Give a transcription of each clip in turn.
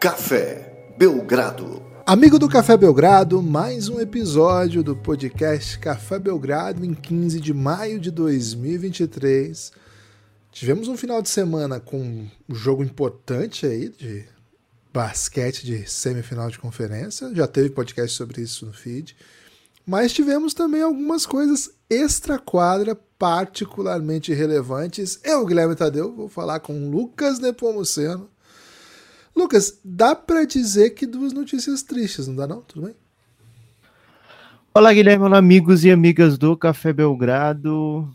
Café Belgrado. Amigo do Café Belgrado, mais um episódio do podcast Café Belgrado em 15 de maio de 2023. Tivemos um final de semana com um jogo importante aí de basquete de semifinal de conferência. Já teve podcast sobre isso no feed. Mas tivemos também algumas coisas extra-quadra particularmente relevantes. Eu, Guilherme Tadeu, vou falar com Lucas Nepomuceno Lucas, dá para dizer que duas notícias tristes, não dá não? Tudo bem? Olá, Guilherme, olá, amigos e amigas do Café Belgrado.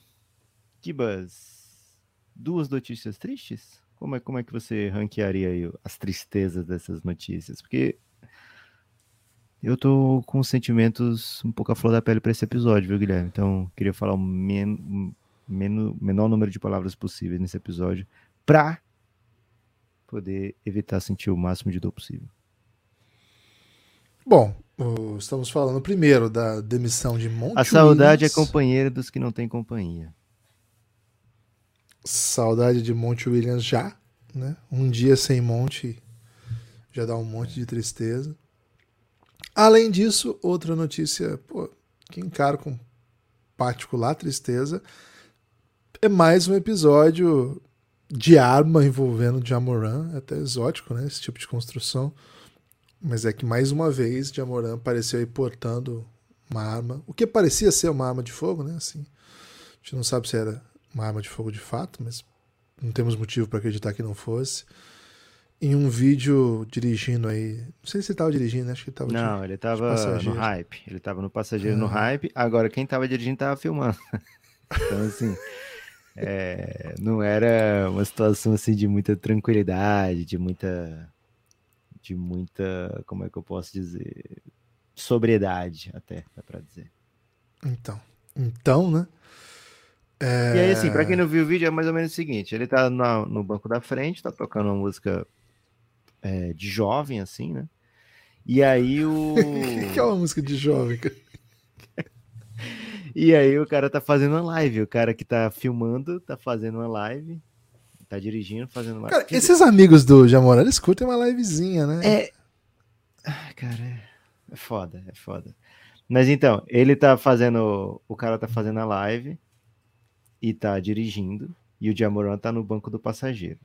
Kibas, duas notícias tristes? Como é, como é que você ranquearia as tristezas dessas notícias? Porque eu tô com sentimentos um pouco a flor da pele para esse episódio, viu, Guilherme? Então, queria falar o men men menor número de palavras possíveis nesse episódio para poder evitar sentir o máximo de dor possível. Bom, estamos falando primeiro da demissão de Monte A saudade Williams. é companheira dos que não têm companhia. Saudade de Monte Williams já, né? Um dia sem Monte já dá um monte de tristeza. Além disso, outra notícia pô, que encaro com particular tristeza é mais um episódio de arma envolvendo Jamoran, é até exótico, né? Esse tipo de construção. Mas é que mais uma vez Jamoran apareceu aí portando uma arma, o que parecia ser uma arma de fogo, né? Assim, a gente não sabe se era uma arma de fogo de fato, mas não temos motivo para acreditar que não fosse. Em um vídeo dirigindo aí, não sei se ele estava dirigindo, acho que ele estava Não, ele estava no hype. Ele estava no passageiro no hype. Agora quem estava dirigindo estava filmando. então assim, é, não era uma situação assim de muita tranquilidade, de muita, de muita, como é que eu posso dizer, sobriedade até, dá para dizer. Então, então, né? É... E aí, assim, pra quem não viu o vídeo, é mais ou menos o seguinte: ele tá no, no banco da frente, tá tocando uma música é, de jovem, assim, né? E aí o. que é uma música de jovem, cara? E aí o cara tá fazendo uma live, o cara que tá filmando tá fazendo uma live, tá dirigindo, fazendo uma Cara, esses amigos do Jamora, eles curtem uma livezinha, né? É. Ah, cara, é... foda, é foda. Mas então, ele tá fazendo. O cara tá fazendo a live e tá dirigindo, e o Jamoran tá no banco do passageiro.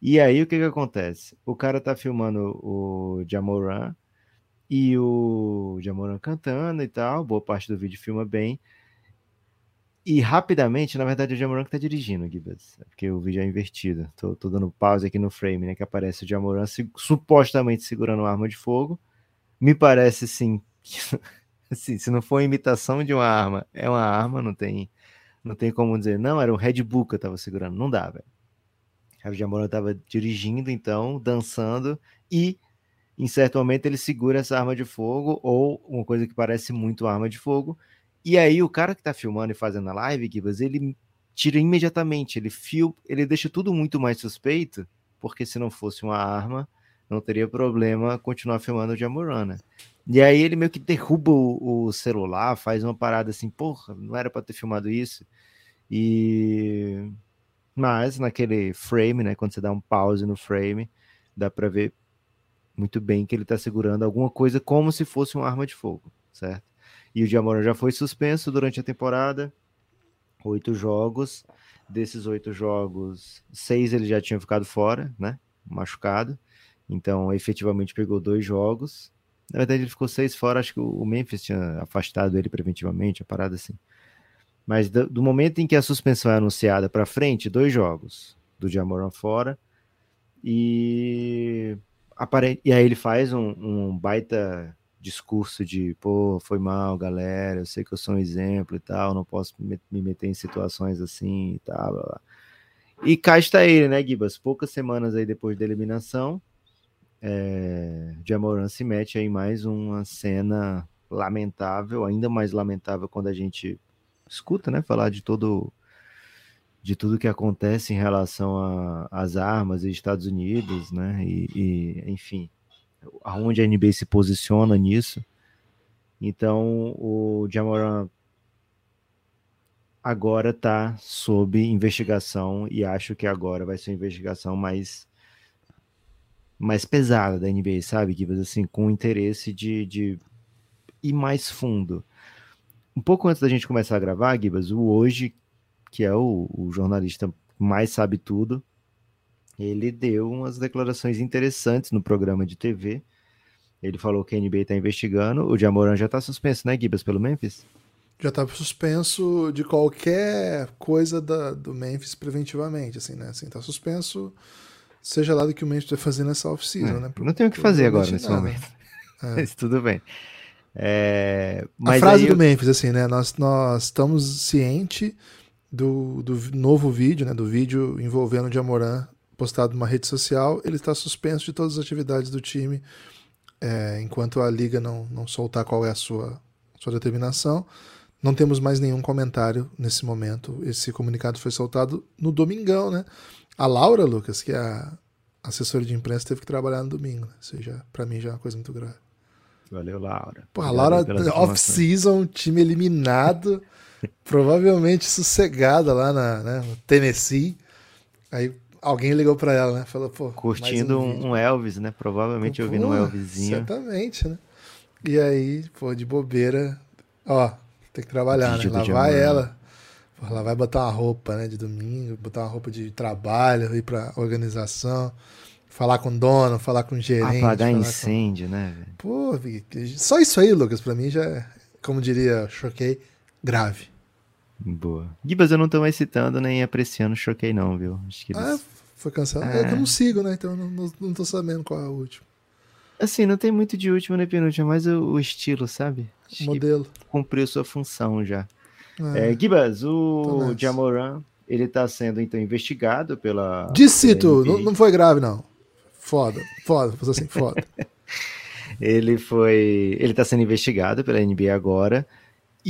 E aí o que que acontece? O cara tá filmando o Jamoran e o Jamoran cantando e tal, boa parte do vídeo filma bem. E rapidamente, na verdade, o Jamoran que tá dirigindo, Gibas. Porque o vídeo é invertido. Tô, tô, dando pause aqui no frame, né? Que aparece o Jamoran se, supostamente segurando uma arma de fogo. Me parece, sim, que, assim, se não for imitação de uma arma, é uma arma, não tem, não tem como dizer, não, era um Red Bull que eu tava segurando. Não dá, velho. O Jamoran tava dirigindo, então, dançando, e em certo momento ele segura essa arma de fogo, ou uma coisa que parece muito arma de fogo, e aí o cara que tá filmando e fazendo a live, Gibas, ele tira imediatamente, ele fio, ele deixa tudo muito mais suspeito, porque se não fosse uma arma, não teria problema continuar filmando o Jamurana. E aí ele meio que derruba o, o, celular, faz uma parada assim, porra, não era para ter filmado isso. E mas naquele frame, né, quando você dá um pause no frame, dá para ver muito bem que ele está segurando alguma coisa como se fosse uma arma de fogo, certo? E o Jamoran já foi suspenso durante a temporada, oito jogos. Desses oito jogos, seis ele já tinha ficado fora, né? Machucado. Então, efetivamente pegou dois jogos. Na verdade, ele ficou seis fora. Acho que o Memphis tinha afastado ele preventivamente, a parada assim. Mas do, do momento em que a suspensão é anunciada para frente, dois jogos do Jamoran fora. E, aparente, e aí ele faz um, um baita discurso de, pô, foi mal, galera, eu sei que eu sou um exemplo e tal, não posso me, meter em situações assim e tal. Blá, blá. E cá está ele, né, Gibas? Poucas semanas aí depois da eliminação, é, Jamoran se mete aí mais uma cena lamentável, ainda mais lamentável quando a gente escuta, né, falar de todo de tudo que acontece em relação às armas e Estados Unidos, né, e, e enfim, aonde a NBA se posiciona nisso. Então, o Jamoran agora está sob investigação e acho que agora vai ser uma investigação mais mais pesada da NBA, sabe, Gibas? Assim, com interesse de, de ir mais fundo. Um pouco antes da gente começar a gravar, Gibas, o Hoje, que é o, o jornalista mais sabe tudo, ele deu umas declarações interessantes no programa de TV. Ele falou que a NBA está investigando. O Jamoran já está suspenso, né, Gibas, pelo Memphis? Já está suspenso de qualquer coisa da, do Memphis preventivamente, assim, né? Assim, tá suspenso, seja lá do que o Memphis vai fazer nessa off-season, É, né? não tem o que fazer agora nesse nada. momento. É. Mas tudo bem. É, A frase do eu- Memphis, assim, né? Nós, nós estamos cientes do, do novo vídeo, né? Do vídeo envolvendo o Jamoran postado numa rede social. Ele está suspenso de todas as atividades do time é, enquanto a liga não, não soltar qual é a sua, sua determinação. Não temos mais nenhum comentário nesse momento. Esse comunicado foi soltado no domingão, né? A Laura, Lucas, que é a assessora de imprensa, teve que trabalhar no domingo. Né? Isso já, pra mim, já é uma coisa muito grave. Valeu, Laura. Pô, a Laura, off-season, time eliminado, provavelmente sossegada lá na né, no Tennessee. Aí alguém ligou pra ela, né? Falou, pô. Curtindo um, um Elvis, né? Provavelmente ouvindo um Elvisinho. Certamente, né? E aí, pô, de bobeira, ó, tem que trabalhar, né? Lá vai ela. Pô, Ela vai botar uma roupa, né, de domingo, botar uma roupa de trabalho, ir pra organização, falar com o dono, falar com o gerente. Apagar falar com- incêndio, né, velho? Pô, só isso aí, Lucas, pra mim já é, como diria, choquei, grave. Boa. Gibas, eu não tô mais citando nem apreciando Choquei, não, viu? Acho que eles... Ah, foi cancelado. É. É que eu não sigo, né? Então eu não, não, não tô sabendo qual é o último. Assim, não tem muito de último nem penúltimo, é mais o, o estilo, sabe? Acho que Modelo. cumpriu sua função já. É. É, Gibas, o. Jamoran, ele tá sendo, então, investigado pela... NBA. não, não foi grave, não. Foda, foda, assim, foda. Ele foi. Ele tá sendo investigado pela NBA agora.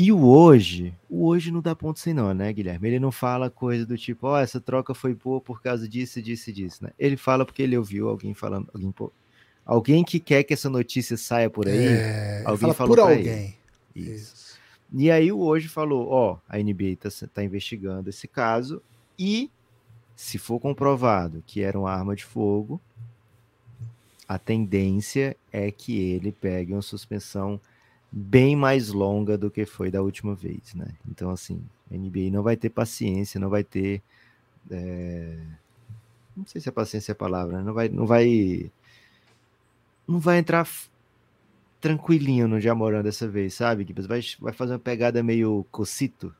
E o hoje, o hoje não dá ponto sem nó, né, Guilherme? Ele não fala coisa do tipo, ó, essa troca foi boa por causa disso, disso e disso, né? Ele fala porque ele ouviu alguém falando, alguém, pô, alguém que quer que essa notícia saia por aí. É, alguém fala falou por alguém. Isso. Isso. E aí o hoje falou, ó, a NBA tá, tá investigando esse caso e se for comprovado que era uma arma de fogo, a tendência é que ele pegue uma suspensão bem mais longa do que foi da última vez, né? Então, assim, a NBA não vai ter paciência, não vai ter. é, Não sei se a paciência é a palavra, né? não vai, não vai, não vai entrar tranquilinho no Jamoran dessa vez, sabe? Vai, vai fazer uma pegada meio cocito,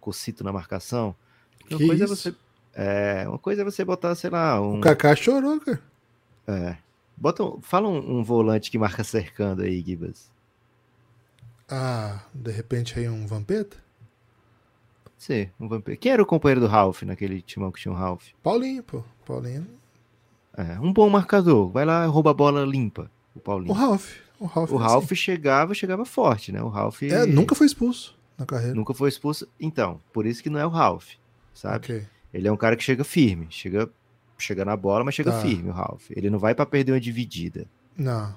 cocito na marcação. Uma Que coisa é isso? você, é, uma coisa é você botar, sei lá, um, O Kaká chorou, cara. é, bota, fala um, um volante que marca cercando aí, Gibas. Ah, de repente aí um Vampeta? Pode ser, um vampiro. Quem era o companheiro do Ralph naquele timão que tinha o Ralph? Paulinho, pô. Paulinho. É, um bom marcador. Vai lá, rouba a bola limpa. O Paulinho. O Ralph. O Ralph. O é Ralph assim. chegava, chegava forte, né? O Ralph É, nunca foi expulso na carreira. nunca foi expulso. Então, por isso que não é o Ralph, sabe? Ok. Ele é um cara que chega firme, chega, chega na bola, mas chega Tá. firme, o Ralph. Ele não vai pra perder uma dividida. Não.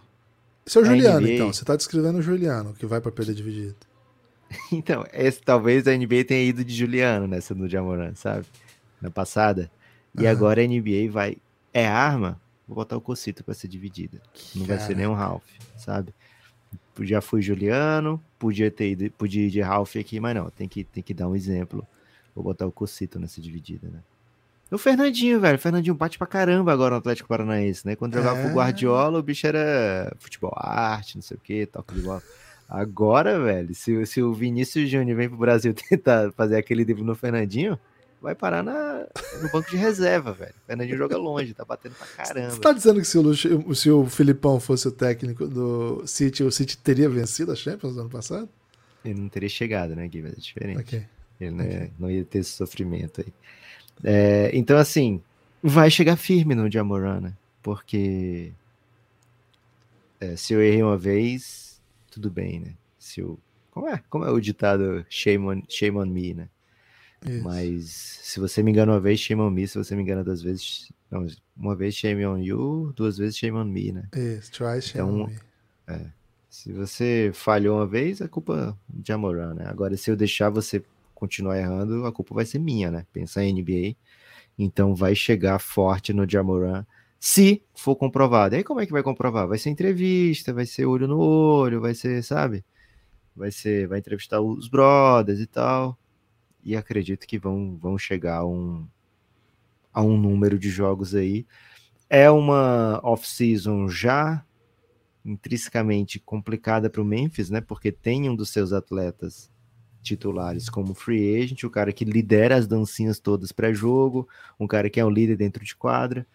A Juliano, NBA. então. Você tá descrevendo o Juliano, que vai pra perder dividido. Então, esse, talvez a NBA tenha ido de Juliano nessa no Jamoran, sabe? Na passada. E Aham. agora a NBA vai. É arma? Vou botar o Cocito pra ser dividida. Não vai ser Cara. nem um Ralph, sabe? Já fui Juliano, podia ter ido, podia ir de Ralph aqui, mas não, tem que, tem que dar um exemplo. Vou botar o Cocito nessa dividida, né? O Fernandinho, velho. O Fernandinho bate pra caramba agora no Atlético Paranaense, né? Quando jogava É. com o Guardiola, o bicho era futebol arte, não sei o que, toque de bola. Agora, velho, se, se o Vinícius Júnior vem pro Brasil tentar fazer aquele drible no Fernandinho, vai parar na, no banco de reserva, velho. O Fernandinho joga longe, tá batendo pra caramba. Você tá dizendo que se o, Luxo- se o Filipão fosse o técnico do City, o City teria vencido a Champions no ano passado? Ele não teria chegado, né, Gui? Mas é diferente. Ok. Ele não ia, não ia ter esse sofrimento aí. É, então, assim, vai chegar firme no Jamoran, né? Porque é, se eu errei uma vez, tudo bem, né? Se eu, como, é, como é o ditado shame on, shame on me, né? Isso. Mas se você me engana uma vez, shame on me. Se você me engana duas vezes, não, uma vez shame on you, duas vezes shame on me, né? Isso, try shame Então, on me. Se você falhou uma vez, a culpa é de Amoran, né? Agora, se eu deixar você continuar errando, a culpa vai ser minha, né? Pensar em NBA. Então vai chegar forte no Jamoran Se for comprovado. Aí como é que vai comprovar? Vai ser entrevista, vai ser olho no olho, vai ser, sabe? Vai ser, vai entrevistar os brothers e tal. E acredito que vão, vão chegar a um, a um número de jogos aí. É uma off-season já intrinsecamente complicada para o Memphis, né? Porque tem um dos seus atletas titulares como free agent, o cara que lidera as dancinhas todas pré-jogo, um cara que é um líder dentro de quadra,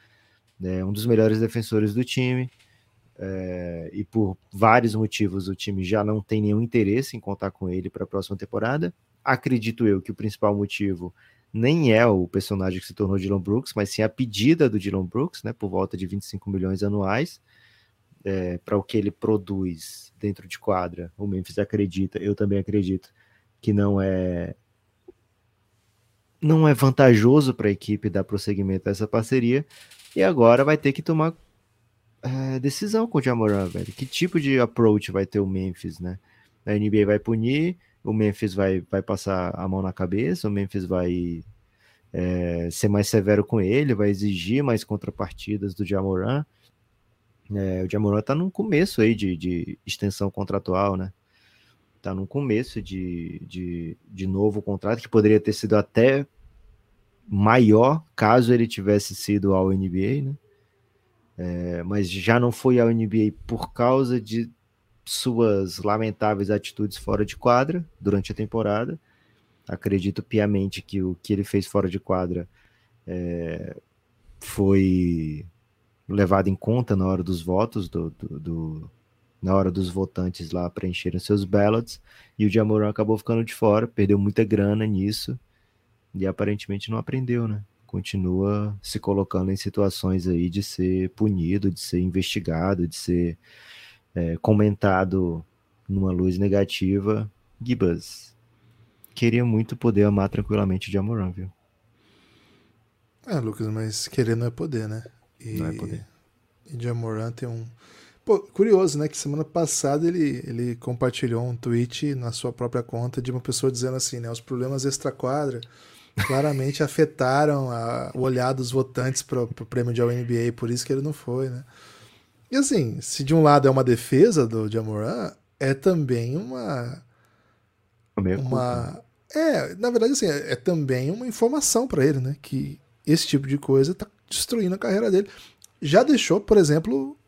né? um dos melhores defensores do time. É, e por vários motivos o time já não tem nenhum interesse em contar com ele para a próxima temporada. Acredito eu que o principal motivo nem é o personagem que se tornou Dylan Brooks, mas sim a pedida do Dylan Brooks, né, por volta de 25 milhões anuais, é, para o que ele produz dentro de quadra. O Memphis acredita, eu também acredito que não é não é vantajoso para a equipe dar prosseguimento a essa parceria e agora vai ter que tomar é, decisão com o Jamoran, velho. Que tipo de approach vai ter o Memphis, né? A NBA vai punir, o Memphis vai, vai passar a mão na cabeça, o Memphis vai é, ser mais severo com ele, vai exigir mais contrapartidas do Jamoran. É, o Jamoran tá no começo aí de, de extensão contratual, né? Tá no começo de, de, de novo contrato, que poderia ter sido até maior caso ele tivesse sido ao NBA, né? É, mas já não foi ao NBA por causa de suas lamentáveis atitudes fora de quadra durante a temporada. Acredito piamente que o que ele fez fora de quadra é, foi levado em conta na hora dos votos, do, do, do na hora dos votantes lá preencherem seus ballots, e o Jamoran acabou ficando de fora, perdeu muita grana nisso, e aparentemente não aprendeu, né? Continua se colocando em situações aí de ser punido, de ser investigado, de ser é, comentado numa luz negativa, Gibas, queria muito poder amar tranquilamente o Jamoran, viu? É, Lucas, mas querer não é poder, né? E, não é poder. E Jamoran tem um... Pô, curioso, né? Que semana passada ele, ele compartilhou um tweet na sua própria conta de uma pessoa dizendo assim, né? Os problemas extra-quadra claramente afetaram a, o olhar dos votantes para o prêmio de All-NBA, por isso que ele não foi, né? E assim, se de um lado é uma defesa do Jamoran, é também uma. Uma. É, na verdade, assim, é, é também uma informação para ele, né? Que esse tipo de coisa tá destruindo a carreira dele. Já deixou, por exemplo,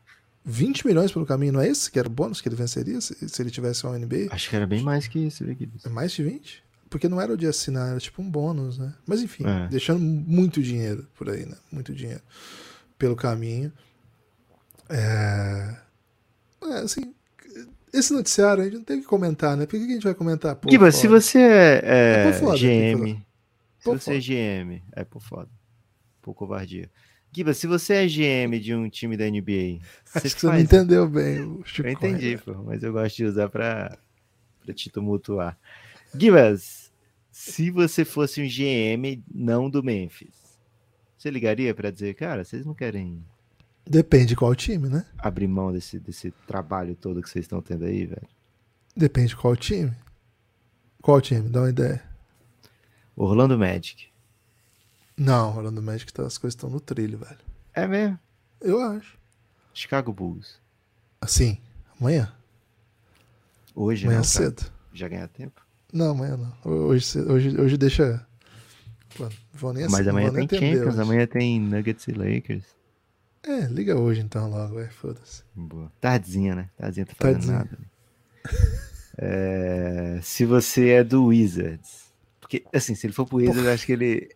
20 milhões pelo caminho, não é esse que era o bônus que ele venceria se, se ele tivesse um NBA? Acho que era bem mais que isso. É mais de 20? Porque não era o de assinar, era tipo um bônus, né? Mas enfim, é. deixando muito dinheiro por aí, né? Muito dinheiro pelo caminho. É... é... assim, esse noticiário a gente não tem que comentar, né? Por que a gente vai comentar? Pô, Giba, se você é, é, é foda, GM, se você é GM, é por foda, por covardia. Giba, se você é GM de um time da NBA, Acho que você não entendeu bem o Chico Eu entendi, pô, mas eu gosto de usar pra, pra te tumultuar. Gibas, se você fosse um GM não do Memphis, você ligaria para dizer, cara, vocês não querem Depende qual time, né? Abrir mão desse, desse trabalho todo que vocês estão tendo aí, velho. Depende qual time. Qual time? Dá uma ideia. Orlando Magic. Não, Orlando Magic tá, as coisas estão no trilho, velho. É mesmo? Eu acho. Chicago Bulls. Assim, amanhã. Hoje, amanhã não, cedo. Já ganha tempo? Não, amanhã não. Hoje, hoje, hoje deixa. Pô, vou nem Mas amanhã tem Champions, amanhã tem Nuggets e Lakers. É, liga hoje então logo, é, foda-se. Boa. Tardinha, né? Tardinha tá fazendo Tardinha. nada. é, se você é do Wizards. Porque, assim, se ele for pro Wizards, acho que ele.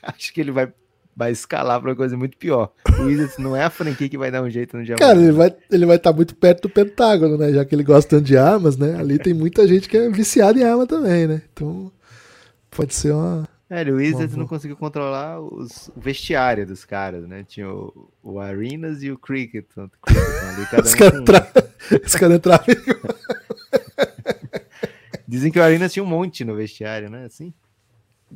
acho que ele vai, vai escalar pra uma coisa muito pior. O Wizards não é a franquia que vai dar um jeito no diamante. Cara, ele vai estar ele vai tá muito perto do Pentágono, né? Já que ele gosta tanto de armas, né? Ali tem muita gente que é viciada em arma também, né? Então, pode ser uma é, o Wizards não conseguiu controlar os, o vestiário dos caras, né? Tinha o, o Arenas e o Cricket. Ali, cada os caras um... cara entravam. Dizem que o Arenas tinha um monte no vestiário, né? Assim?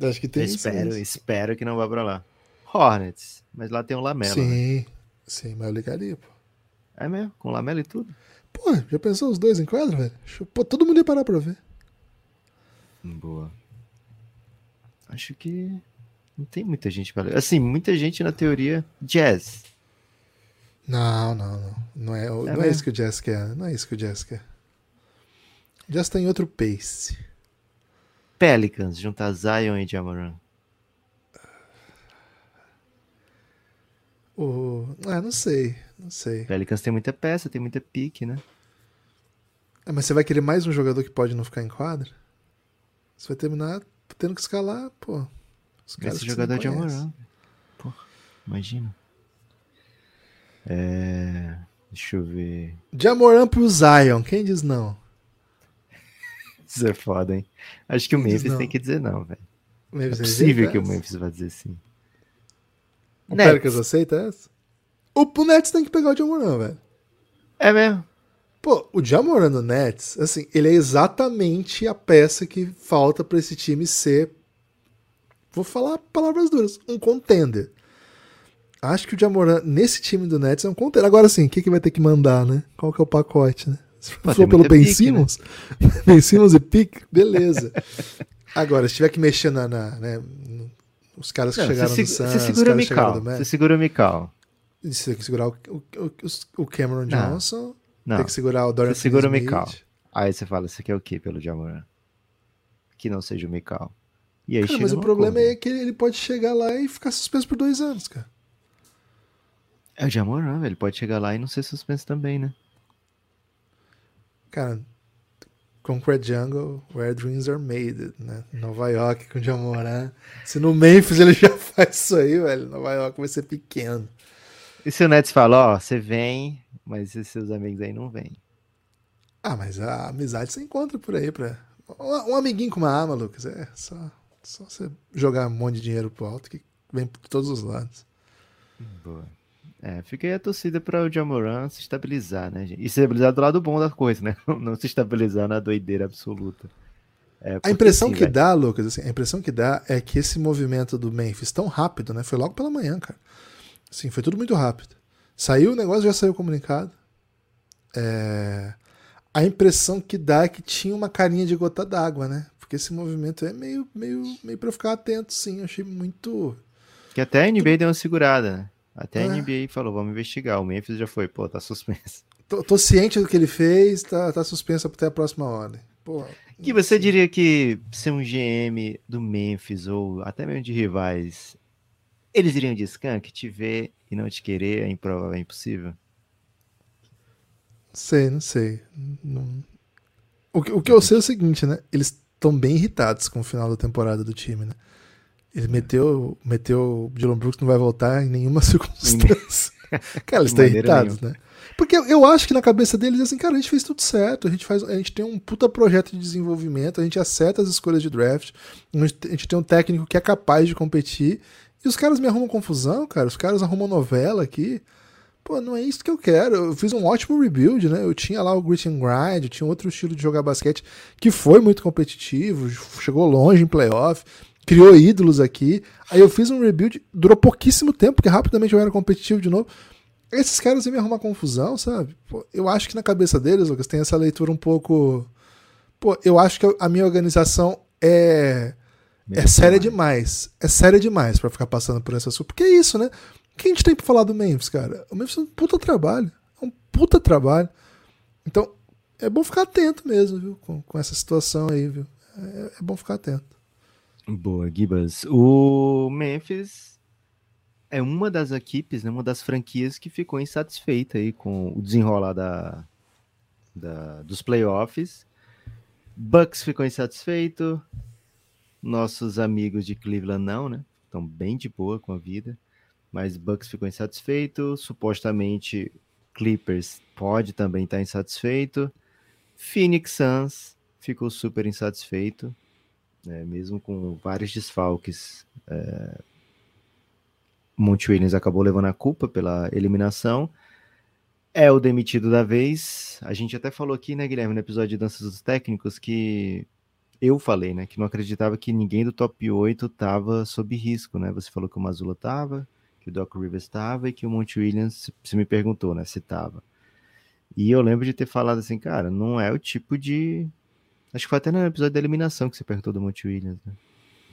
Acho que tem Eu espero, isso. espero que não vá pra lá. Hornets, mas lá tem um Lamela. Sim, né? sim, mas eu ligaria, pô. É mesmo? Com Lamela e tudo? Pô, já pensou os dois em quadro, velho? Pô, todo mundo ia parar pra ver. Boa. Acho que não tem muita gente para Assim, muita gente na teoria jazz. Não, não, não. Não é, não é, isso que o Jazz quer. Não é isso que o Jazz quer. O Jazz tem outro pace. Pelicans, juntar Zion e Jamoran. O... Ah, não sei, não sei. Pelicans tem muita peça, tem muita pique, né? É, mas você vai querer mais um jogador que pode não ficar em quadra? Você vai terminar tendo que escalar, pô. Os caras Esse jogador de Amoran. Pô, imagina. É... Deixa eu ver. De Amoran pro Zion, quem diz não? Isso é foda, hein? Acho que o Memphis tem que dizer não, velho. É possível que o Memphis vá dizer sim. O Pelicans aceita essa? O, Nets tem que pegar o Jamoran, velho. É mesmo? Pô, o Jamoran no Nets, assim, ele é exatamente a peça que falta para esse time ser, vou falar palavras duras, um contender. Acho que o Jamoran nesse time do Nets é um contender. Agora sim, o que, que vai ter que mandar, né? Qual que é o pacote, né? Se for pelo Ben pique, Simmons, né? Ben Simmons e pique, beleza. Agora, se tiver que mexer na, na né, os caras que não, chegaram no Suns. Você segura o Mikal. Você segura o Mikal. Você tem que segurar o, o, o Cameron Johnson. Não. Tem que segurar o Dorian Você segura o Mikal. Aí você fala, você quer o que pelo Jamoran? Que não seja o Mikal. E aí cara, mas o problema é que ele pode chegar lá e ficar suspenso por dois anos, cara. É o Jamoran, ele pode chegar lá e não ser suspenso também, né? Cara, Concrete Jungle, Where Dreams Are Made, né? Nova York com Jamoran. Se no Memphis ele já faz isso aí, velho, Nova York vai ser pequeno. E se o Nets fala, ó, você vem, mas esses seus amigos aí não vêm? Ah, mas a amizade você encontra por aí, pra... Um amiguinho com uma arma, Lucas, é só, só você jogar um monte de dinheiro pro alto que vem por todos os lados. Boa. É, fica aí a torcida para o Jamoran se estabilizar, né? E se estabilizar do lado bom da coisa, né? Não se estabilizar na doideira absoluta. É, a impressão assim, que dá, Lucas, assim, a impressão que dá é que esse movimento do Memphis tão rápido, né? Foi logo pela manhã, cara. Assim, foi tudo muito rápido. Saiu o negócio, já saiu o comunicado. É... A impressão que dá é que tinha uma carinha de gota d'água, né? Porque esse movimento é meio, meio, meio para ficar atento, sim. Eu achei muito. Que até a NBA deu uma segurada, né? Até a NBA falou, vamos investigar. O Memphis já foi, pô, tá suspenso. Tô, tô ciente do que ele fez, tá, tá suspenso até a próxima ordem. Pô, que você diria que ser um GM do Memphis ou até mesmo de rivais, eles iriam de skunk, te ver e não te querer é improvável, é impossível? Sei, não sei. Não... O, que, o que eu sei é o seguinte, né? Eles estão bem irritados com o final da temporada do time, né? Ele meteu, meteu o Dylan Brooks não vai voltar em nenhuma circunstância. cara, eles estão irritados, né? Porque eu acho que na cabeça deles é assim, cara, a gente fez tudo certo, a gente, faz, a gente tem um puta projeto de desenvolvimento, a gente acerta as escolhas de draft, a gente tem um técnico que é capaz de competir, e os caras me arrumam confusão, cara, os caras arrumam novela aqui. Pô, não é isso que eu quero. Eu fiz um ótimo rebuild, né? Eu tinha lá o Grit and Grind, eu tinha outro estilo de jogar basquete que foi muito competitivo, chegou longe em playoff criou ídolos aqui. Aí eu fiz um rebuild, durou pouquíssimo tempo, porque rapidamente eu era competitivo de novo. Esses caras iam me arrumar confusão, sabe? Pô, eu acho que na cabeça deles, Lucas, tem essa leitura um pouco. Pô, eu acho que a minha organização é. é séria demais. É séria demais para ficar passando por essa sua. Porque é isso, né? O que a gente tem pra falar do Memphis, cara? O Memphis é um puta trabalho. É um puta trabalho. Então, é bom ficar atento mesmo, viu? Com, com essa situação aí, viu? É, é bom ficar atento. Boa, Gibas. O Memphis é uma das equipes, né, uma das franquias que ficou insatisfeita aí com o desenrolar da, da, dos playoffs. Bucks ficou insatisfeito. Nossos amigos de Cleveland não, né? Estão bem de boa com a vida. Mas Bucks ficou insatisfeito. Supostamente Clippers pode também estar insatisfeito. Phoenix Suns ficou super insatisfeito né, mesmo com vários desfalques. É, Monte Williams acabou levando a culpa pela eliminação. É o demitido da vez. A gente até falou aqui, né, Guilherme, no episódio de Danças dos Técnicos, que eu falei, né, que não acreditava que ninguém do top 8 estava sob risco, né? Você falou que o Mazula estava, que o Doc Rivers estava e que o Monte Williams, você me perguntou, né, se estava. E eu lembro de ter falado assim, cara, não é o tipo de Acho que foi até no episódio da eliminação que você perguntou do Monte Williams, né?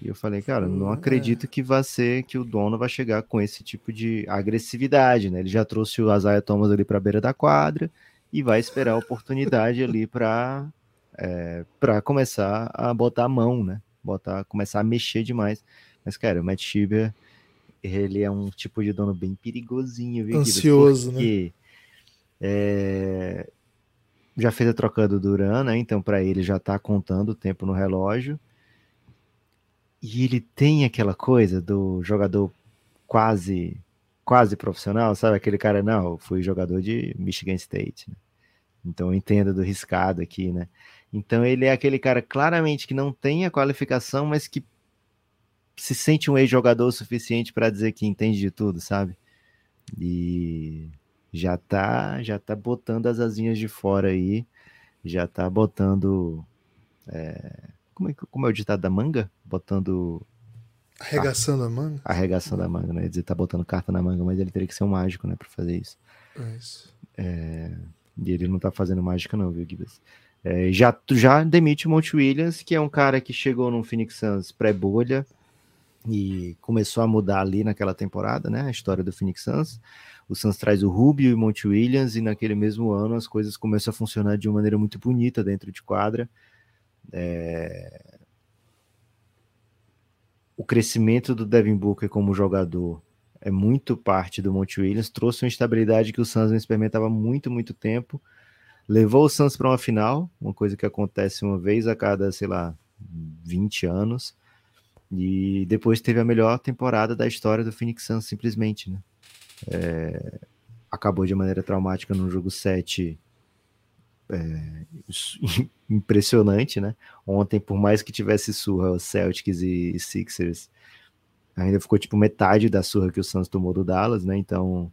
E eu falei, cara, não acredito que vai ser que o dono vai chegar com esse tipo de agressividade, né? Ele já trouxe o Azaia Thomas ali para a beira da quadra e vai esperar a oportunidade ali para é, para começar a botar a mão, né? Botar, começar a mexer demais. Mas, cara, o Matt Schieber, ele é um tipo de dono bem perigosinho, viu? Ansioso, Porque, né? É, já fez a troca do Duran, né? Então, para ele já tá contando o tempo no relógio. E ele tem aquela coisa do jogador quase quase profissional, sabe? Aquele cara, não, fui jogador de Michigan State, né? Então eu entendo do riscado aqui, né? Então ele é aquele cara claramente que não tem a qualificação, mas que se sente um ex-jogador suficiente para dizer que entende de tudo, sabe? E já tá, já tá botando as asinhas de fora aí, já tá botando é, como, é, como é o ditado da manga? Botando Arregaçando a manga? Arregaçando a manga, né? Dizer, tá botando carta na manga, mas ele teria que ser um mágico, né, pra fazer isso. É isso. É... E ele não tá fazendo mágica, não, viu, Gibbs? É, já, já demite o Monte Williams, que é um cara que chegou no Phoenix Suns pré-bolha e começou a mudar ali naquela temporada, né? A história do Phoenix Suns. O Suns traz o Rubio e o Monte Williams, e naquele mesmo ano as coisas começam a funcionar de uma maneira muito bonita dentro de quadra. É... O crescimento do Devin Booker como jogador é muito parte do Monte Williams, trouxe uma estabilidade que o Suns não experimentava muito, muito tempo. Levou o Suns para uma final, uma coisa que acontece uma vez a cada, sei lá, 20 anos. E depois teve a melhor temporada da história do Phoenix Suns, simplesmente, né? É, acabou de maneira traumática no jogo 7 é, impressionante, né? Ontem, por mais que tivesse surra, os Celtics e Sixers ainda ficou tipo metade da surra que o Suns tomou do Dallas, né? Então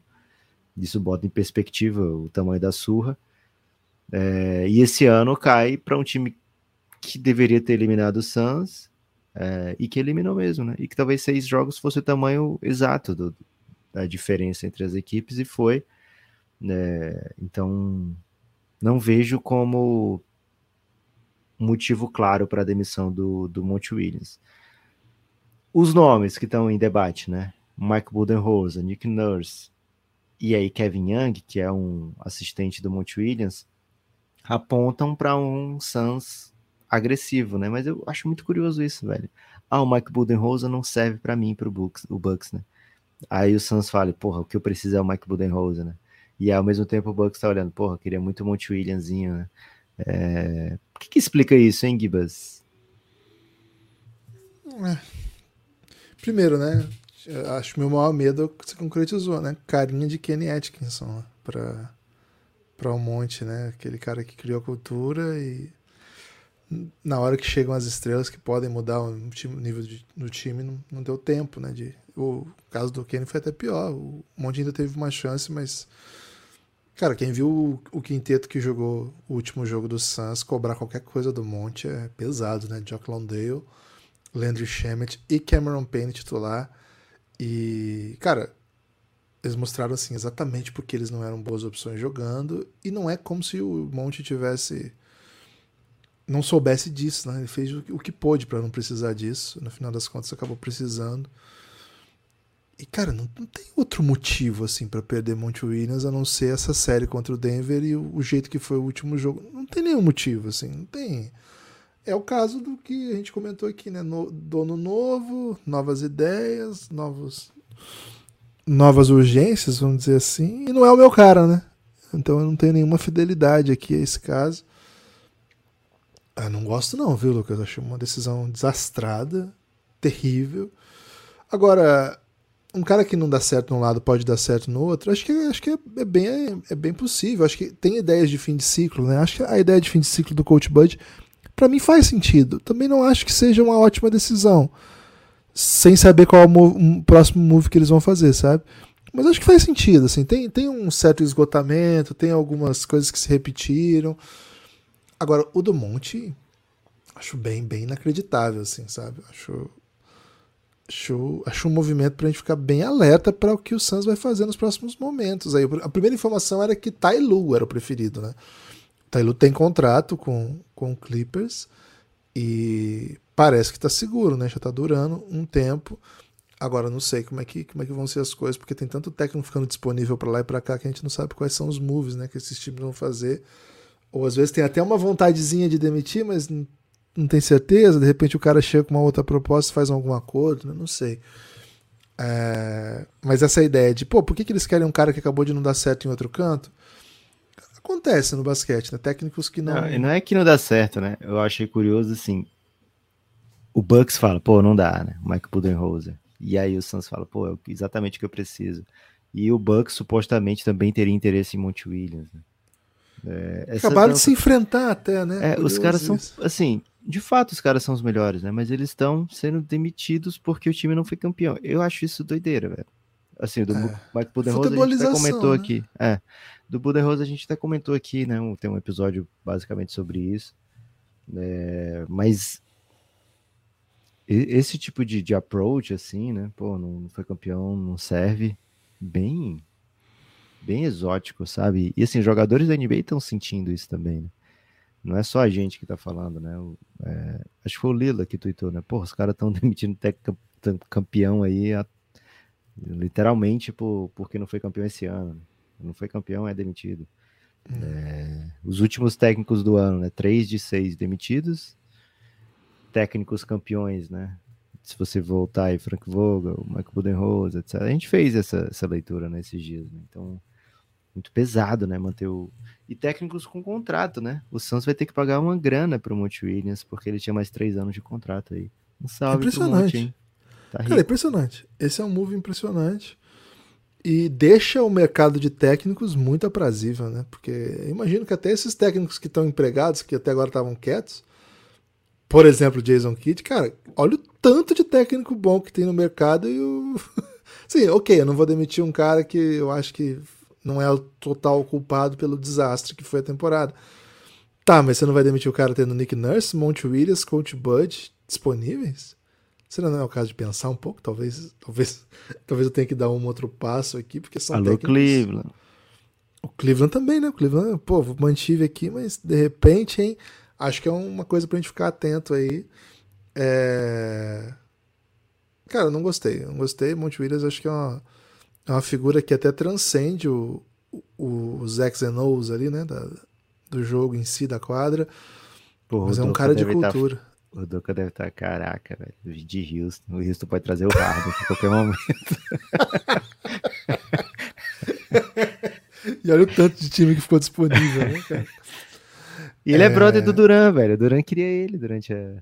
isso bota em perspectiva o tamanho da surra. É, e esse ano cai para um time que deveria ter eliminado o Suns é, e que eliminou mesmo, né? E que talvez seis jogos fosse o tamanho exato do, da diferença entre as equipes e foi. É, então não vejo como motivo claro para a demissão do, do Monte Williams. Os nomes que estão em debate, né? Mike Budenholzer, Nick Nurse e aí Kevin Young, que é um assistente do Monte Williams, apontam para um Suns agressivo, né? Mas eu acho muito curioso isso, velho. Ah, o Mike Budenholzer não serve para mim para o Bucks, o Bucks, né? Aí o Suns fala, porra, o que eu preciso é o Mike Budenholzer, né? E ao mesmo tempo o Bucks tá olhando, porra, queria muito o Monte Williamzinho, né? É... O que, que explica isso, hein, Gibas? É. Primeiro, né? Acho que meu maior medo é que você concretizou, né? Carinha de Kenny Atkinson né? para para um monte, né? Aquele cara que criou a cultura e na hora que chegam as estrelas que podem mudar o, nível de, do time, não, não, deu tempo, né? De, o caso do Kenny foi até pior. O Monte ainda teve uma chance, mas Cara, quem viu o, o, quinteto que jogou o último jogo do Suns cobrar qualquer coisa do Monte é pesado, né? Jock Londale, Landry Shamet e Cameron Payne titular. E, cara, eles mostraram assim exatamente porque eles não eram boas opções jogando. E não é como se o Monte tivesse. Não soubesse disso, né? Ele fez o que pôde para não precisar disso. No final das contas, acabou precisando. E, cara, não, não tem outro motivo, assim, para perder Monte Williams a não ser essa série contra o Denver e o, o, jeito que foi o último jogo. Não tem nenhum motivo, assim, não tem. É o caso do que a gente comentou aqui, né? No, dono novo, novas ideias, novos, novas urgências, vamos dizer assim. E não é o meu cara, né? Então eu não tenho nenhuma fidelidade aqui a esse caso. Ah, não gosto não, viu, Lucas? Achei uma decisão desastrada, terrível. Agora, um cara que não dá certo num lado pode dar certo no outro, acho que, acho que é, bem, é, bem possível. Acho que tem ideias de fim de ciclo, né? Acho que a ideia de fim de ciclo do Coach Bud, para mim, faz sentido. Também não acho que seja uma ótima decisão, sem saber qual é o, move, o próximo move que eles vão fazer, sabe? Mas acho que faz sentido, assim. Tem, tem um certo esgotamento, tem algumas coisas que se repetiram. Agora, o do Monte, acho bem, bem inacreditável, assim, sabe? Acho Acho, acho um movimento para a gente ficar bem alerta para o que o Suns vai fazer nos próximos momentos. Aí, a primeira informação era que Tailu era o preferido, né? Tailu tem contrato com, com o Clippers e parece que tá seguro, né? Já tá durando um tempo. Agora não sei como é que como é que vão ser as coisas, porque tem tanto técnico ficando disponível para lá e para cá que a gente não sabe quais são os moves, né, que esses times vão fazer. Ou às vezes tem até uma vontadezinha de demitir, mas não, tem certeza. De repente o cara chega com uma outra proposta, faz algum acordo, né? não sei. É... Mas essa ideia de, pô, por que, que eles querem um cara que acabou de não dar certo em outro canto? Acontece no basquete, né? Técnicos que não. Não, não é que não dá certo, né? Eu achei curioso assim. O Bucks fala, pô, não dá, né? O Mike Budenholzer. E aí o Suns fala, pô, é exatamente o que eu preciso. E o Bucks supostamente também teria interesse em Monte Williams. Né? É, Acabaram de se enfrentar até, né? É, os caras são, assim, de fato os caras são os melhores, né? Mas eles estão sendo demitidos porque o time não foi campeão. Eu acho isso doideira, velho. Assim, do é. Mike Budenholzer a gente até comentou né? aqui. É, do Budenholzer a gente até comentou aqui, né? Tem um episódio basicamente sobre isso. É, mas esse tipo de, de approach, assim, né? Pô, não foi campeão, não serve. Bem, bem exótico, sabe? E assim, jogadores da NBA estão sentindo isso também, né? Não é só a gente que tá falando, né? O, é, acho que foi o Lila que tweetou, né? Pô, os caras estão demitindo campeão aí, a, literalmente, por, porque não foi campeão esse ano. Né? Não foi campeão, é demitido. Hum. É, os últimos técnicos do ano, né? Três de seis demitidos, técnicos campeões, né? Se você voltar aí, Frank Vogel, Michael Budenholzer, etc. A gente fez essa, essa leitura nesses dias, né? Então, muito pesado, né? Manter o. E técnicos com contrato, né? O Santos vai ter que pagar uma grana para o Monte Williams, porque ele tinha mais três anos de contrato aí. Um salve impressionante. Monte, hein? Tá Cara, é impressionante. Esse é um move impressionante. E deixa o mercado de técnicos muito aprazível, né? Porque imagino que até esses técnicos que estão empregados, que até agora estavam quietos, por exemplo, Jason Kidd, cara, olha o tanto de técnico bom que tem no mercado e o. Sim, ok, eu não vou demitir um cara que eu acho que não é o total culpado pelo desastre que foi a temporada. Tá, mas você não vai demitir o cara tendo Nick Nurse, Monte Williams, Coach Bud disponíveis? Será não é o caso de pensar um pouco? Talvez, talvez, talvez eu tenha que dar um outro passo aqui, porque são Alô, técnicos... Cleveland. O Cleveland também, né? O Cleveland, pô, mantive aqui, mas de repente, hein? Acho que é uma coisa pra gente ficar atento aí. É... Cara, não gostei. Não gostei. Monte Williams acho que é uma, é uma figura que até transcende o, o, os X and O's ali, né? Da, do jogo em si, da quadra. Pô, mas é um cara de tá cultura. Tá, o Duca deve estar, tá, caraca, velho. De Houston. O Houston pode trazer o Harden a qualquer momento. e olha o tanto de time que ficou disponível, né, cara? E ele é, é brother do Duran, velho. O Duran queria ele durante a.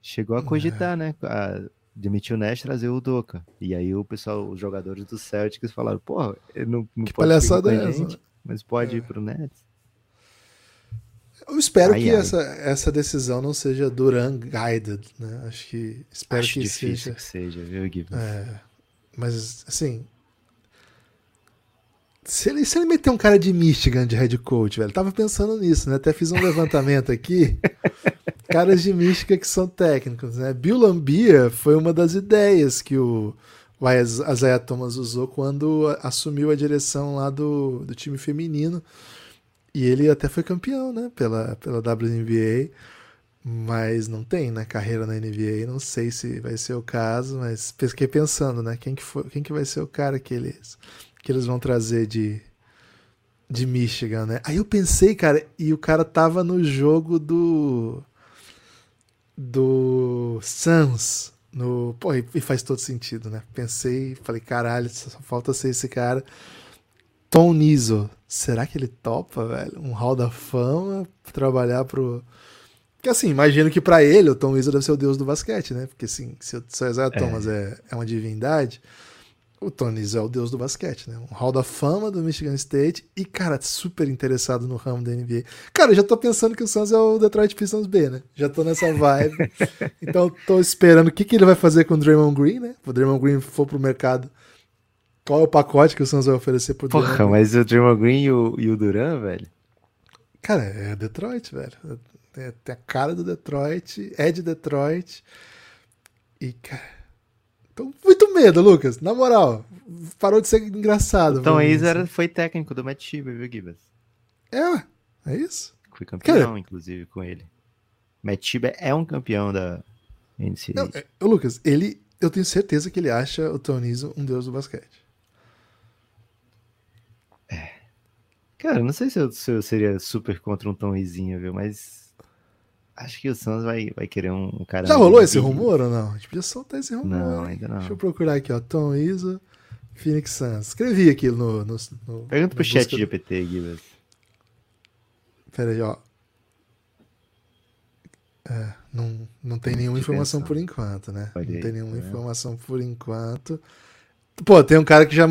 Chegou a cogitar, é. né? A demitir o Nash trazer o Doca. E aí o pessoal, os jogadores do Celtics falaram, porra, não, não que pode palhaçada é essa? Gente, mas pode é. ir pro Nets. Eu espero ai, que ai. Essa, essa decisão não seja Duran guided, né? Acho que espero Acho que difícil seja. que seja, viu, Gibbs? É, mas assim, se ele, se ele meter um cara de Michigan de head coach, velho, tava pensando nisso, né? Até fiz um levantamento aqui. Caras de Michigan que são técnicos, né? Bill Lambia foi uma das ideias que o, o Isaiah Thomas usou quando assumiu a direção lá do, do time feminino. E ele até foi campeão, né? Pela, pela WNBA. Mas não tem, né? Carreira na NBA. Não sei se vai ser o caso, mas fiquei pensando, né? Quem que, foi, quem que vai ser o cara que eles que eles vão trazer de, de Michigan, né? Aí eu pensei, cara, e o cara tava no jogo do. Do Suns. No, pô, e faz todo sentido, né? Pensei, falei, caralho, só falta ser esse cara. Tom Nizo, será que ele topa, velho? Um hall da fama, trabalhar pro. Porque assim, imagino que para ele o Tom Nizo deve ser o deus do basquete, né? Porque assim, se o Isaiah é. Thomas é, é uma divindade, o Tony é o deus do basquete, né? Um hall da fama do Michigan State e, cara, super interessado no ramo da NBA. Cara, eu já tô pensando que o Suns é o Detroit Pistons B, né? Já tô nessa vibe. então, tô esperando o que, que ele vai fazer com o Draymond Green, né? O Draymond Green for pro mercado. Qual é o pacote que o Suns vai oferecer pro Porra, mas o Draymond Green e o, e o Duran, velho? Cara, é Detroit, velho. Tem, tem a cara do Detroit, é de Detroit. E, cara então, muito medo, Lucas. Na moral, parou de ser engraçado. Então, Ace era, foi técnico do Matt Shiba, viu, Gibas? É, é isso? Fui campeão, Cara, inclusive, com ele. Matt Shiba é um campeão da, NCAA. Não, é, Lucas, ele, eu tenho certeza que ele acha o Tonizo um deus do basquete. Cara, não sei se eu, se eu seria super contra um Tonzinho, viu? Mas acho que o Suns vai, vai querer um, cara. Já rolou esse rumor ou não? A gente podia soltar esse rumor. Não, ainda não. Deixa eu procurar aqui, ó. Tom Izzo, Phoenix Suns. Escrevi aqui no. no, no Pergunta no pro chat busca- GPT, Gibas. Pera aí, ó. É, não, não tem nenhuma informação por enquanto, né? Não tem nenhuma vendo? informação por enquanto. Pô, tem um cara que já,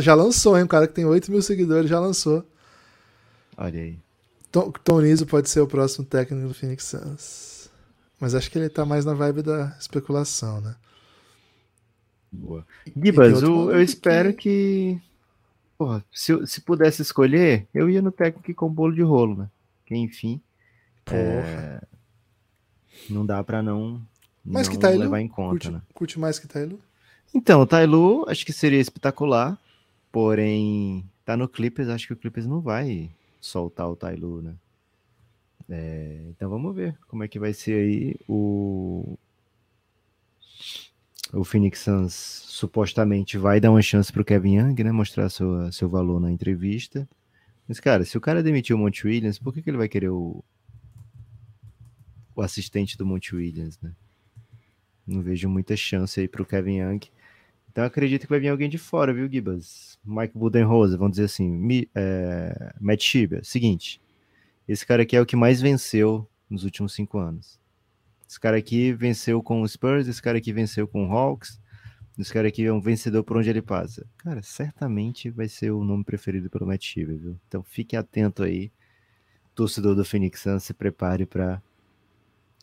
já lançou, hein? Um cara que tem 8 mil seguidores já lançou. Olha aí. Tom, Tom Izzo pode ser o próximo técnico do Phoenix Suns. Mas acho que ele tá mais na vibe da especulação, né? Boa. Gibas, eu maluco espero que. Porra, se, eu- se pudesse escolher, eu ia no técnico com bolo de rolo, né? Que enfim, Porra. não dá pra não, Mas não que Tailu levar em conta, curte, né? curte mais que Tailu? Então, o Tailu acho que seria espetacular, porém, tá no Clippers, acho que o Clippers não vai soltar o Tailu, né? É, então vamos ver como é que vai ser aí o o Phoenix Suns supostamente vai dar uma chance pro Kevin Young, né? Mostrar sua, seu valor na entrevista. Mas, cara, se o cara demitiu o Monte Williams, por que, que ele vai querer o, o assistente do Monte Williams, né? Não vejo muita chance aí pro Kevin Young. Então acredito que vai vir alguém de fora, viu, Gibas? Mike Budenholzer, vamos dizer assim. Mi, é, Matt Shiba, seguinte. Esse cara aqui é o que mais venceu nos últimos cinco anos. Esse cara aqui venceu com o Spurs, esse cara aqui venceu com o Hawks, esse cara aqui é um vencedor por onde ele passa. Cara, certamente vai ser o nome preferido pelo Matt Shiba, viu? Então fique atento aí. Torcedor do Phoenix Suns, se prepare para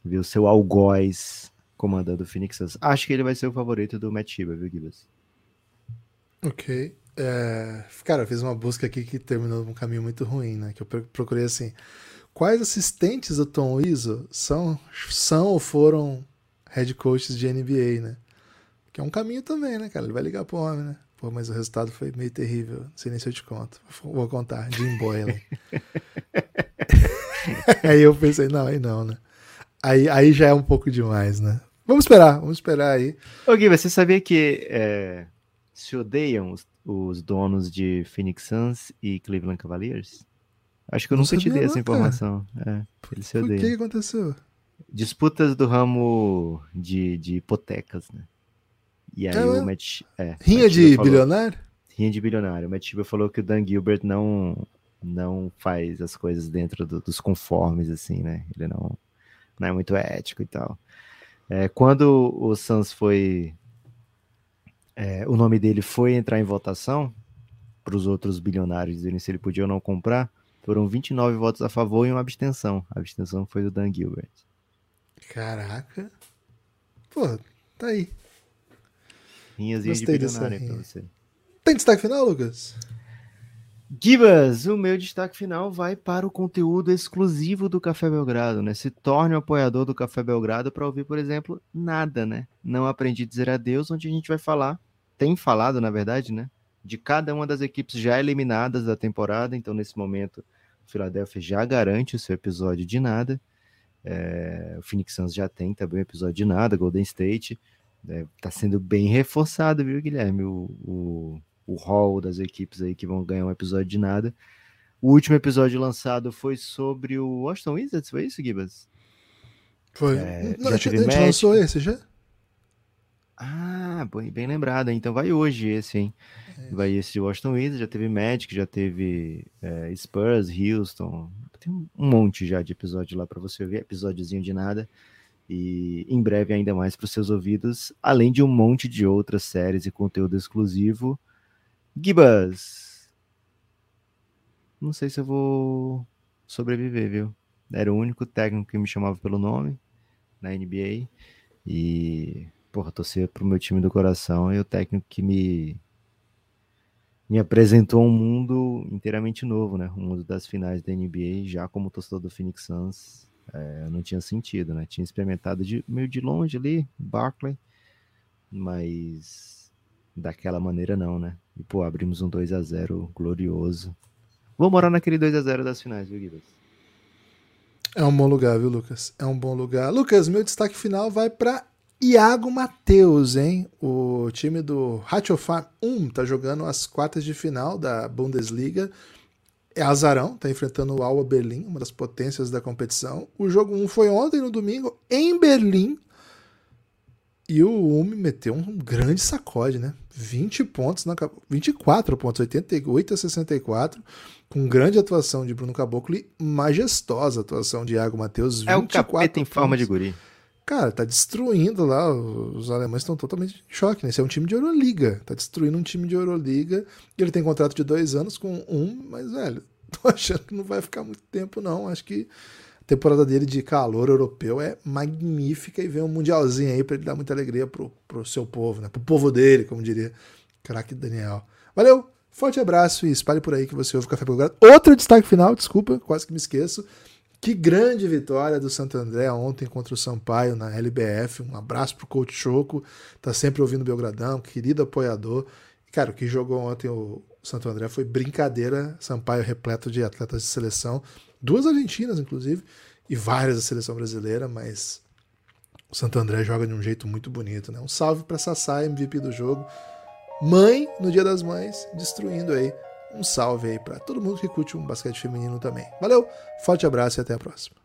ver o seu algoz comandando o Phoenix Suns. Acho que ele vai ser o favorito do Matt Shiba, viu, Gibas? Ok. É, cara, eu fiz uma busca aqui que terminou num caminho muito ruim, né? Que eu pro- procurei assim. Quais assistentes do Tom Izzo são, são ou foram head coaches de NBA, né? Que é um caminho também, né, cara? Ele vai ligar pro homem, né? Pô, mas o resultado foi meio terrível. Não sei nem se eu te conto. Vou contar. Jim Boylan. aí eu pensei, não, aí não, né? Aí, aí já é um pouco demais, né? Vamos esperar, vamos esperar aí. Ô, Gui, você sabia que é, se odeiam os, os donos de Phoenix Suns e Cleveland Cavaliers? Acho que eu Não nunca te dei essa não, informação. É, eles se O que, odeiam. aconteceu? Disputas do ramo de, de hipotecas, né? E aí É, o? Matt, é, Rinha Matt de falou- bilionário? Rinha de bilionário. O Matt Shiba falou que o Dan Gilbert não, não faz as coisas dentro do- dos conformes, assim, né? Ele não, não é muito ético e tal. É, quando o Suns foi... é, o nome dele foi entrar em votação para os outros bilionários dizerem se ele podia ou não comprar, foram 29 votos a favor e uma abstenção. A abstenção foi do Dan Gilbert. Caraca. Pô, tá aí. Rinhazinha de bilionário aí pra você. Tem destaque final, Lucas? Gibas, o meu destaque final vai para o conteúdo exclusivo do Café Belgrado, né? Se torne um apoiador do Café Belgrado para ouvir, por exemplo, nada, né? Não aprendi a dizer adeus, onde a gente vai falar, tem falado, na verdade, né? De cada uma das equipes já eliminadas da temporada. Então, nesse momento, o Philadelphia já garante o seu episódio de nada. É, o Phoenix Suns já tem também o episódio de nada, Golden State. É, tá sendo bem reforçado, viu, Guilherme? O, o, o hall das equipes aí que vão ganhar um episódio de nada. O último episódio lançado foi sobre o Washington Wizards, foi isso, Gibas? Foi. É, Não, já a gente, match? lançou esse já? Ah, bem, bem lembrado. Então vai hoje esse, hein? Vai esse Washington Wizards, já teve Magic, já teve é, Spurs, Houston. Tem um monte já de episódio lá para você ver, episódiozinho de nada. E em breve ainda mais para os seus ouvidos, além de um monte de outras séries e conteúdo exclusivo. Gibas! Não sei se eu vou sobreviver, viu? Era o único técnico que me chamava pelo nome na NBA. E, porra, torcer pro meu time do coração e o técnico que me me apresentou um mundo inteiramente novo, né? O mundo das finais da NBA, já como torcedor do Phoenix Suns, é, não tinha sentido, né? Tinha experimentado de, meio de longe ali, Barkley, mas daquela maneira não, né? E, pô, abrimos um 2 a 0 glorioso. Vou morar naquele 2 a 0 das finais, viu, Guilherme? É um bom lugar, viu, Lucas? É um bom lugar. Lucas, meu destaque final vai pra Iago Matheus, hein? O time do Ratiofarm 1 tá jogando as quartas de final da Bundesliga. É azarão, tá enfrentando o Alba Berlim, uma das potências da competição. O jogo 1 foi ontem, no domingo, em Berlim. E o Umi meteu um grande sacode, né? 20 pontos, na, 24 pontos, 88 a 64, com grande atuação de Bruno Caboclo e majestosa atuação de Iago Matheus. É o capeta em forma de guri. Cara, tá destruindo lá. Os alemães estão totalmente em choque, né? Esse é um time de Euroliga. Tá destruindo um time de Euroliga. Ele tem contrato de dois anos com um, mas, velho, tô achando que não vai ficar muito tempo, não. Acho que temporada dele de calor europeu é magnífica e vem um mundialzinho aí para ele dar muita alegria pro, pro seu povo, né? Pro povo dele, como diria craque Daniel. Valeu! Forte abraço e espalhe por aí que você ouve o Café Belgrado. Outro destaque final, desculpa, quase que me esqueço. Que grande vitória do Santo André ontem contra o Sampaio na LBF. Um abraço pro Coach Choco, tá sempre ouvindo o Belgradão, querido apoiador. Cara, o que jogou ontem o Santo André foi brincadeira. Sampaio repleto de atletas de seleção, duas argentinas, inclusive, e várias da seleção brasileira, mas o Santo André joga de um jeito muito bonito, né? Um salve para Sassá, MVP do jogo. Mãe no Dia das Mães, destruindo aí um salve aí para todo mundo que curte um basquete feminino também. Valeu, forte abraço e até a próxima.